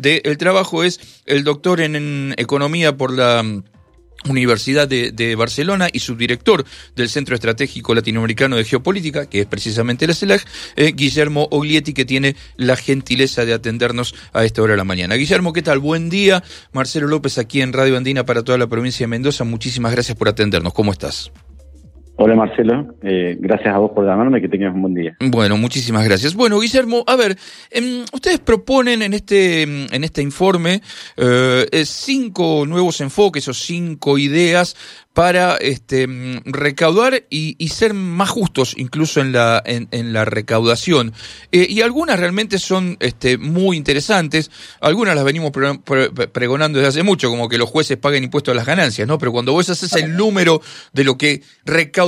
del Trabajo es el doctor en Economía por la Universidad de, Barcelona y subdirector del Centro Estratégico Latinoamericano de Geopolítica, que es precisamente la CELAC, eh, Guillermo Oglietti, que tiene la gentileza de atendernos a esta hora de la mañana. Guillermo, ¿qué tal? Buen día. Marcelo López aquí en Radio Andina para toda la provincia de Mendoza. Muchísimas gracias por atendernos. ¿Cómo estás? Hola Marcelo, eh, gracias a vos por llamarme, que tengas un buen día. Bueno, muchísimas gracias. Bueno, Guillermo, a ver, em, ustedes proponen en este, en este informe eh, cinco nuevos enfoques o cinco ideas para este, recaudar y, ser más justos incluso en la, en, la recaudación. Eh, y algunas realmente son este, muy interesantes, algunas las venimos pregonando desde hace mucho, como que los jueces paguen impuestos a las ganancias, ¿no? Pero cuando vos haces el número de lo que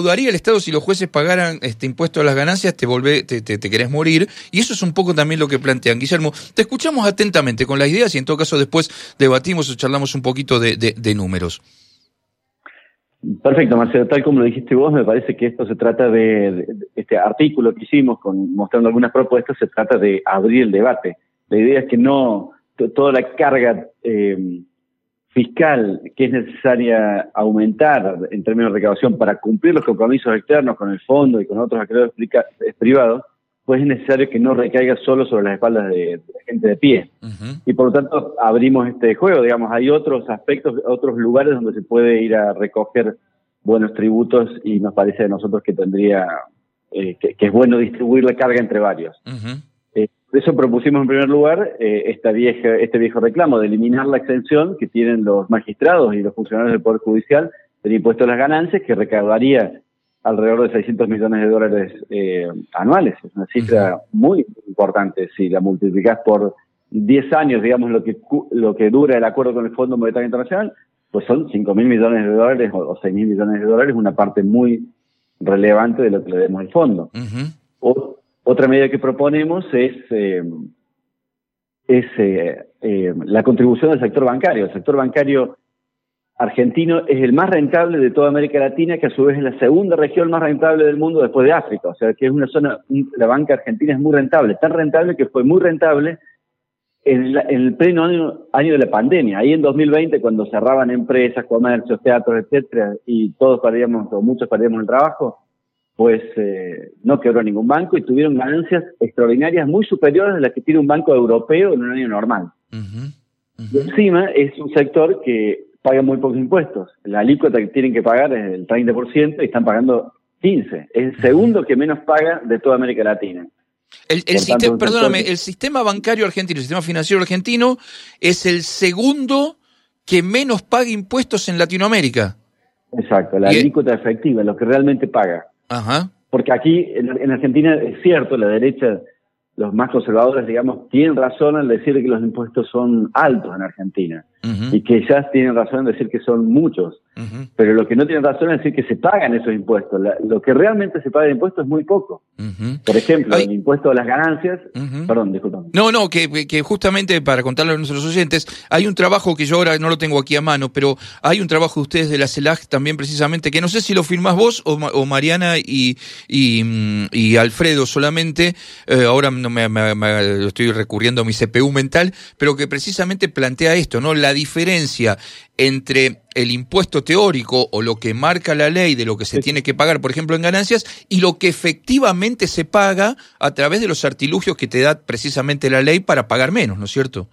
recaudaría el Estado si los jueces pagaran este impuesto a las ganancias, te, volvé, te, querés morir. Y eso es un poco también lo que plantean. Guillermo, te escuchamos atentamente con las ideas y en todo caso después debatimos o charlamos un poquito de, de números. Perfecto, Marcelo. Tal como lo dijiste vos, me parece que esto se trata de, este artículo que hicimos con, mostrando algunas propuestas, se trata de abrir el debate. La idea es que no toda la carga eh, fiscal que es necesaria aumentar en términos de recaudación para cumplir los compromisos externos con el fondo y con otros acreedores privados, pues es necesario que no recaiga solo sobre las espaldas de, gente de pie. Y por lo tanto abrimos este juego, digamos, hay otros aspectos, otros lugares donde se puede ir a recoger buenos tributos y nos parece a nosotros que tendría, eh, que, es bueno distribuir la carga entre varios. Eh, por eso propusimos en primer lugar eh, esta vieja, este viejo reclamo de eliminar la exención que tienen los magistrados y los funcionarios del Poder Judicial del impuesto a las ganancias, que recaudaría alrededor de 600 millones de dólares eh, anuales. Es una cifra muy importante. Si la multiplicás por 10 años, digamos, lo que, lo que dura el acuerdo con el Fondo Monetario Internacional, pues son 5 mil millones de dólares o, 6 mil millones de dólares, una parte muy relevante de lo que le demos al fondo. Otra medida que proponemos es, eh, es eh, la contribución del sector bancario. El sector bancario argentino es el más rentable de toda América Latina, que a su vez es la segunda región más rentable del mundo después de África. O sea, que es una zona, la banca argentina es muy rentable, tan rentable que fue muy rentable en, el pleno año, de la pandemia. Ahí en 2020, cuando cerraban empresas, comercios, teatros, etcétera, y todos perdíamos, o muchos perdíamos el trabajo, pues eh, no quebró ningún banco y tuvieron ganancias extraordinarias muy superiores a las que tiene un banco europeo en un año normal. Y encima es un sector que pagan muy pocos impuestos. La alícuota que tienen que pagar es el 30% y están pagando 15%. Es el segundo que menos paga de toda América Latina. El, sistema, perdóname, el sistema bancario argentino, el sistema financiero argentino es el segundo que menos paga impuestos en Latinoamérica. Exacto, la alícuota efectiva, lo que realmente paga. Ajá. Porque aquí en, Argentina es cierto, la derecha, los más conservadores, digamos, tienen razón al decir que los impuestos son altos en Argentina y que ya tienen razón en decir que son muchos. Pero lo que no tienen razón es decir que se pagan esos impuestos. lo que realmente se paga de impuestos es muy poco. Por ejemplo, el impuesto a las ganancias. Perdón, disculpame. No, no, que, que, justamente para contarle a nuestros oyentes, hay un trabajo que yo ahora no lo tengo aquí a mano, pero hay un trabajo de ustedes de la CELAC también precisamente, que no sé si lo firmás vos o, Mariana y, y, Alfredo solamente. Eh, ahora no me, estoy recurriendo a mi CPU mental, pero que precisamente plantea esto, ¿no? La diferencia entre el impuesto teórico o lo que marca la ley de lo que se tiene que pagar, por ejemplo, en ganancias, y lo que efectivamente se paga a través de los artilugios que te da precisamente la ley para pagar menos, ¿no es cierto?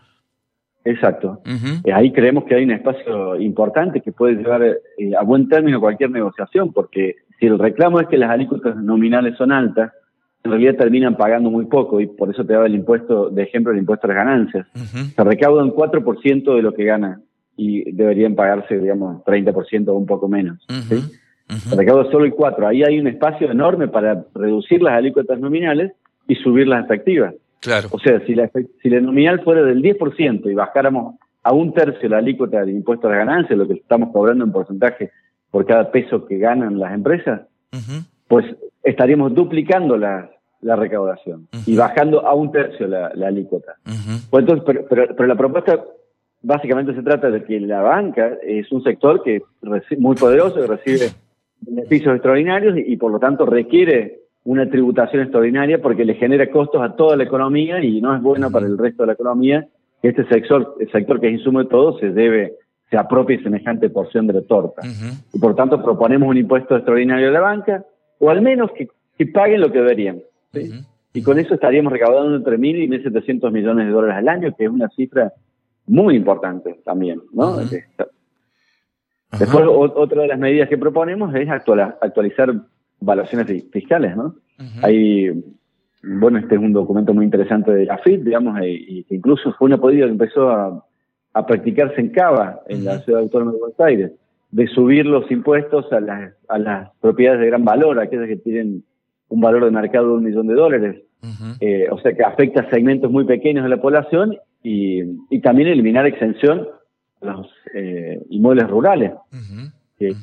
Exacto. Eh, ahí creemos que hay un espacio importante que puede llevar eh, a buen término cualquier negociación, porque si el reclamo es que las alícuotas nominales son altas, en realidad terminan pagando muy poco y por eso te daba el impuesto, de ejemplo, el impuesto a las ganancias. Se recauda un 4% de lo que gana y deberían pagarse, digamos, 30% o un poco menos. Se recauda solo el 4%. Ahí hay un espacio enorme para reducir las alícuotas nominales y subir las efectivas. Claro. O sea, si la, si la nominal fuera del 10% y bajáramos a un tercio la alícuota del impuesto a las ganancias, lo que estamos cobrando en porcentaje por cada peso que ganan las empresas, pues estaríamos duplicando la, la recaudación y bajando a un tercio la, la alícuota. pues entonces, pero, pero, la propuesta básicamente se trata de que la banca es un sector que es muy poderoso, que recibe beneficios extraordinarios y, por lo tanto requiere una tributación extraordinaria porque le genera costos a toda la economía y no es bueno para el resto de la economía que este sector, el sector que es insumo de todo se debe, se apropie semejante porción de la torta. Y por tanto proponemos un impuesto extraordinario a la banca, o al menos que, paguen lo que deberían. Y con eso estaríamos recaudando entre mil y 1.700 millones de dólares al año, que es una cifra muy importante también, ¿no? Después, otra de las medidas que proponemos es actualizar valuaciones fiscales, ¿no? Hay, bueno, este es un documento muy interesante de la FIT, digamos, y, que incluso fue una política que empezó a, practicarse en Cava, en la ciudad autónoma de Buenos Aires, de subir los impuestos a las, a las propiedades de gran valor, aquellas que tienen un valor de mercado de un millón de dólares. Eh, o sea que afecta a segmentos muy pequeños de la población y, y también eliminar exención a los eh, inmuebles rurales, que,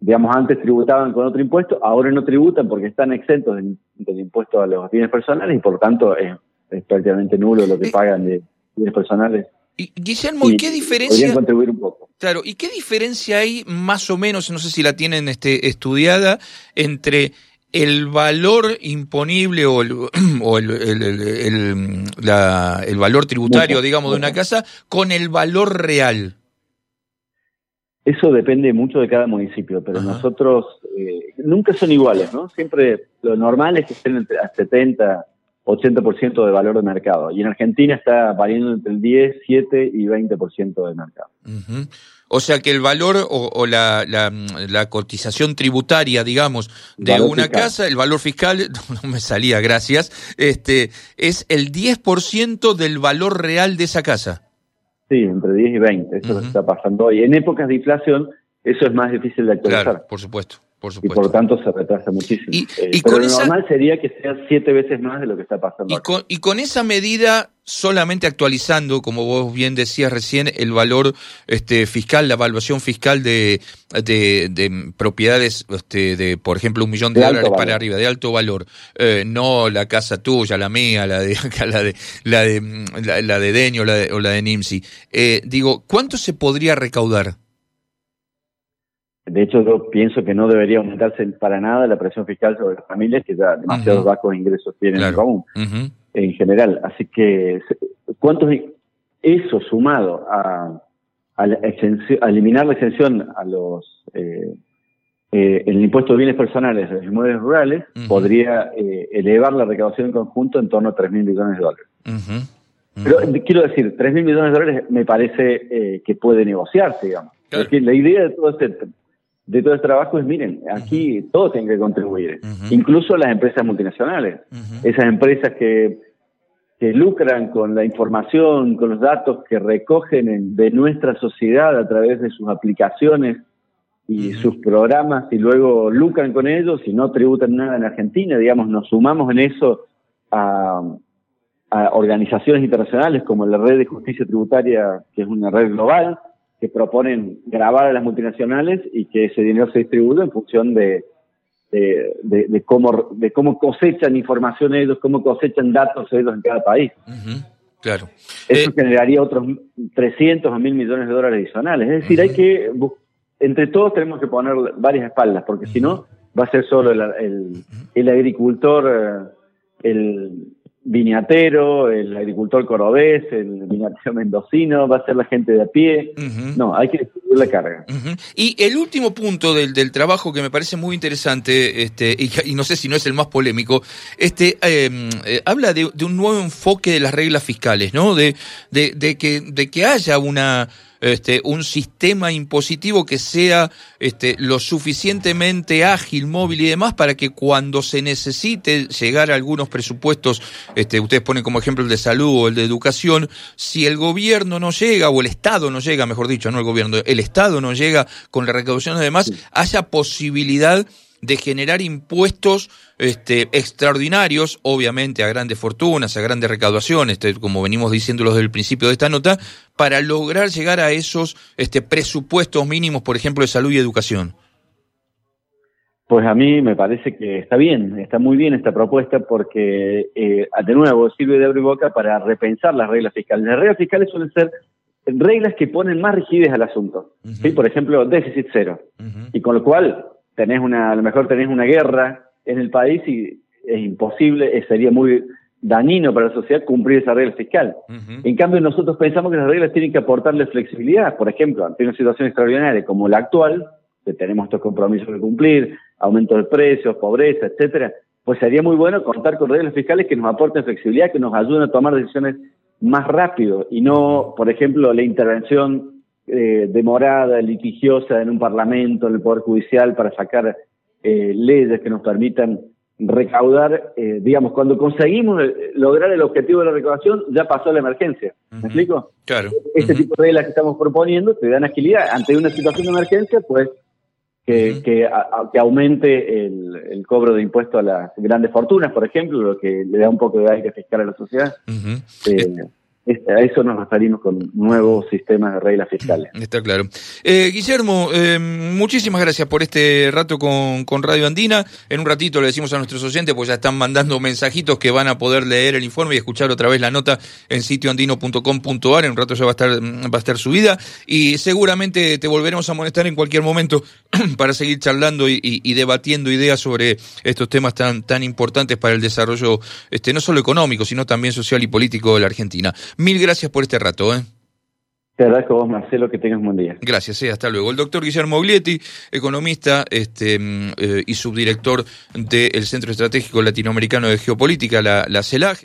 digamos antes tributaban con otro impuesto, ahora no tributan porque están exentos del, impuesto a los bienes personales y por lo tanto es, prácticamente nulo lo que pagan de bienes personales. Y, Guillermo, ¿y qué diferencia? contribuir un poco. Claro, ¿y qué diferencia hay más o menos, no sé si la tienen este, estudiada, entre el valor imponible o el, o el, el, la, el valor tributario, digamos, de una casa con el valor real? Eso depende mucho de cada municipio, pero nosotros eh, nunca son iguales, ¿no? Siempre lo normal es que estén entre a 70, 80% de valor de mercado. Y en Argentina está variando entre el 10, 7 y 20% de mercado. O sea que el valor o, la, la, cotización tributaria, digamos, de una casa, el valor fiscal, no me salía, gracias, este, es el 10% del valor real de esa casa. Sí, entre 10 y 20, eso está pasando hoy. En épocas de inflación, eso es más difícil de actualizar. Claro, por supuesto. Y por tanto se retrasa muchísimo. Y, eh, pero lo normal sería que sea siete veces más de lo que está pasando. Y con, y con esa medida, solamente actualizando, como vos bien decías recién, el valor este, fiscal, la evaluación fiscal de, de, propiedades, este, de por ejemplo, un millón de, dólares para arriba, de alto valor. Eh, no la casa tuya, la mía, la de la de la de, la, de Deño la o la de Nimsi. Eh, digo, ¿cuánto se podría recaudar? De hecho, yo pienso que no debería aumentarse para nada la presión fiscal sobre las familias que ya demasiados bajos ingresos tienen en común, en general. Así que, ¿cuántos eso sumado a, a, eliminar la exención a los eh, eh, el impuesto de bienes personales de los inmuebles rurales podría eh, elevar la recaudación en conjunto en torno a 3 mil millones de dólares. Pero quiero decir, 3 mil millones de dólares me parece que puede negociarse, digamos. Porque la idea de todo este de todo este trabajo es, miren, aquí todos tienen que contribuir, incluso las empresas multinacionales, esas empresas que, que lucran con la información, con los datos que recogen de nuestra sociedad a través de sus aplicaciones y sus programas y luego lucran con ellos y no tributan nada en Argentina, digamos, nos sumamos en eso a, a organizaciones internacionales como la Red de Justicia Tributaria, que es una red global, que proponen grabar a las multinacionales y que ese dinero se distribuya en función de, de, cómo, de cómo cosechan información ellos, cómo cosechan datos ellos en cada país. Claro. Eso eh, generaría otros 300 o 1000 millones de dólares adicionales. Es decir, hay que, entre todos tenemos que poner varias espaldas, porque si no, va a ser solo el, el, el agricultor, eh, el, viñatero, el agricultor cordobés, el viñatero mendocino, va a ser la gente de a pie. No, hay que distribuir la carga. Y el último punto del, del, trabajo que me parece muy interesante, este, y, no sé si no es el más polémico, este, em, eh, habla de, de, un nuevo enfoque de las reglas fiscales, ¿no? De, de, de, que, de que haya una este, un sistema impositivo que sea este, lo suficientemente ágil, móvil y demás para que cuando se necesite llegar a algunos presupuestos, este, ustedes ponen como ejemplo el de salud o el de educación, si el gobierno no llega, o el Estado no llega, mejor dicho, no el gobierno, el Estado no llega con la recaudación y demás, haya posibilidad de generar impuestos este, extraordinarios, obviamente a grandes fortunas, a grandes recaudaciones, este, como venimos diciendo desde el principio de esta nota, para lograr llegar a esos este, presupuestos mínimos, por ejemplo, de salud y educación. Pues a mí me parece que está bien, está muy bien esta propuesta porque, eh, de nuevo, sirve de abrir boca para repensar las reglas fiscales. Las reglas fiscales suelen ser reglas que ponen más rigidez al asunto. ¿sí? Por ejemplo, déficit cero. Y con lo cual tenés una, a lo mejor tenés una guerra en el país y es imposible, sería muy dañino para la sociedad cumplir esa regla fiscal. En cambio, nosotros pensamos que las reglas tienen que aportarle flexibilidad. Por ejemplo, ante una situación extraordinaria como la actual, que tenemos estos compromisos que cumplir, aumento de precios, pobreza, etcétera, pues sería muy bueno contar con reglas fiscales que nos aporten flexibilidad, que nos ayuden a tomar decisiones más rápido y no, por ejemplo, la intervención eh, demorada, litigiosa en un parlamento, en el Poder Judicial para sacar eh, leyes que nos permitan recaudar, eh, digamos, cuando conseguimos lograr el objetivo de la recaudación, ya pasó la emergencia. ¿Me explico? Claro. Este tipo de reglas que estamos proponiendo te dan agilidad. Ante una situación de emergencia, pues que, que, aumente el, el, cobro de impuestos a las grandes fortunas, por ejemplo, lo que le da un poco de aire fiscal a la sociedad. Este, a eso nos referimos con nuevos sistemas de reglas fiscales. Está claro. Eh, Guillermo, eh, muchísimas gracias por este rato con, con, Radio Andina. En un ratito le decimos a nuestros oyentes, pues ya están mandando mensajitos que van a poder leer el informe y escuchar otra vez la nota en sitioandino.com.ar. En un rato ya va a estar, va a estar subida y seguramente te volveremos a molestar en cualquier momento para seguir charlando y, y, debatiendo ideas sobre estos temas tan, tan importantes para el desarrollo, este, no solo económico, sino también social y político de la Argentina. Mil gracias por este rato. ¿eh? Te agradezco vos, Marcelo, que tengas un buen día. Gracias, eh, hasta luego. El doctor Guillermo Glietti, economista este, mm, eh, y subdirector del Centro Estratégico Latinoamericano de Geopolítica, la, la CELAG.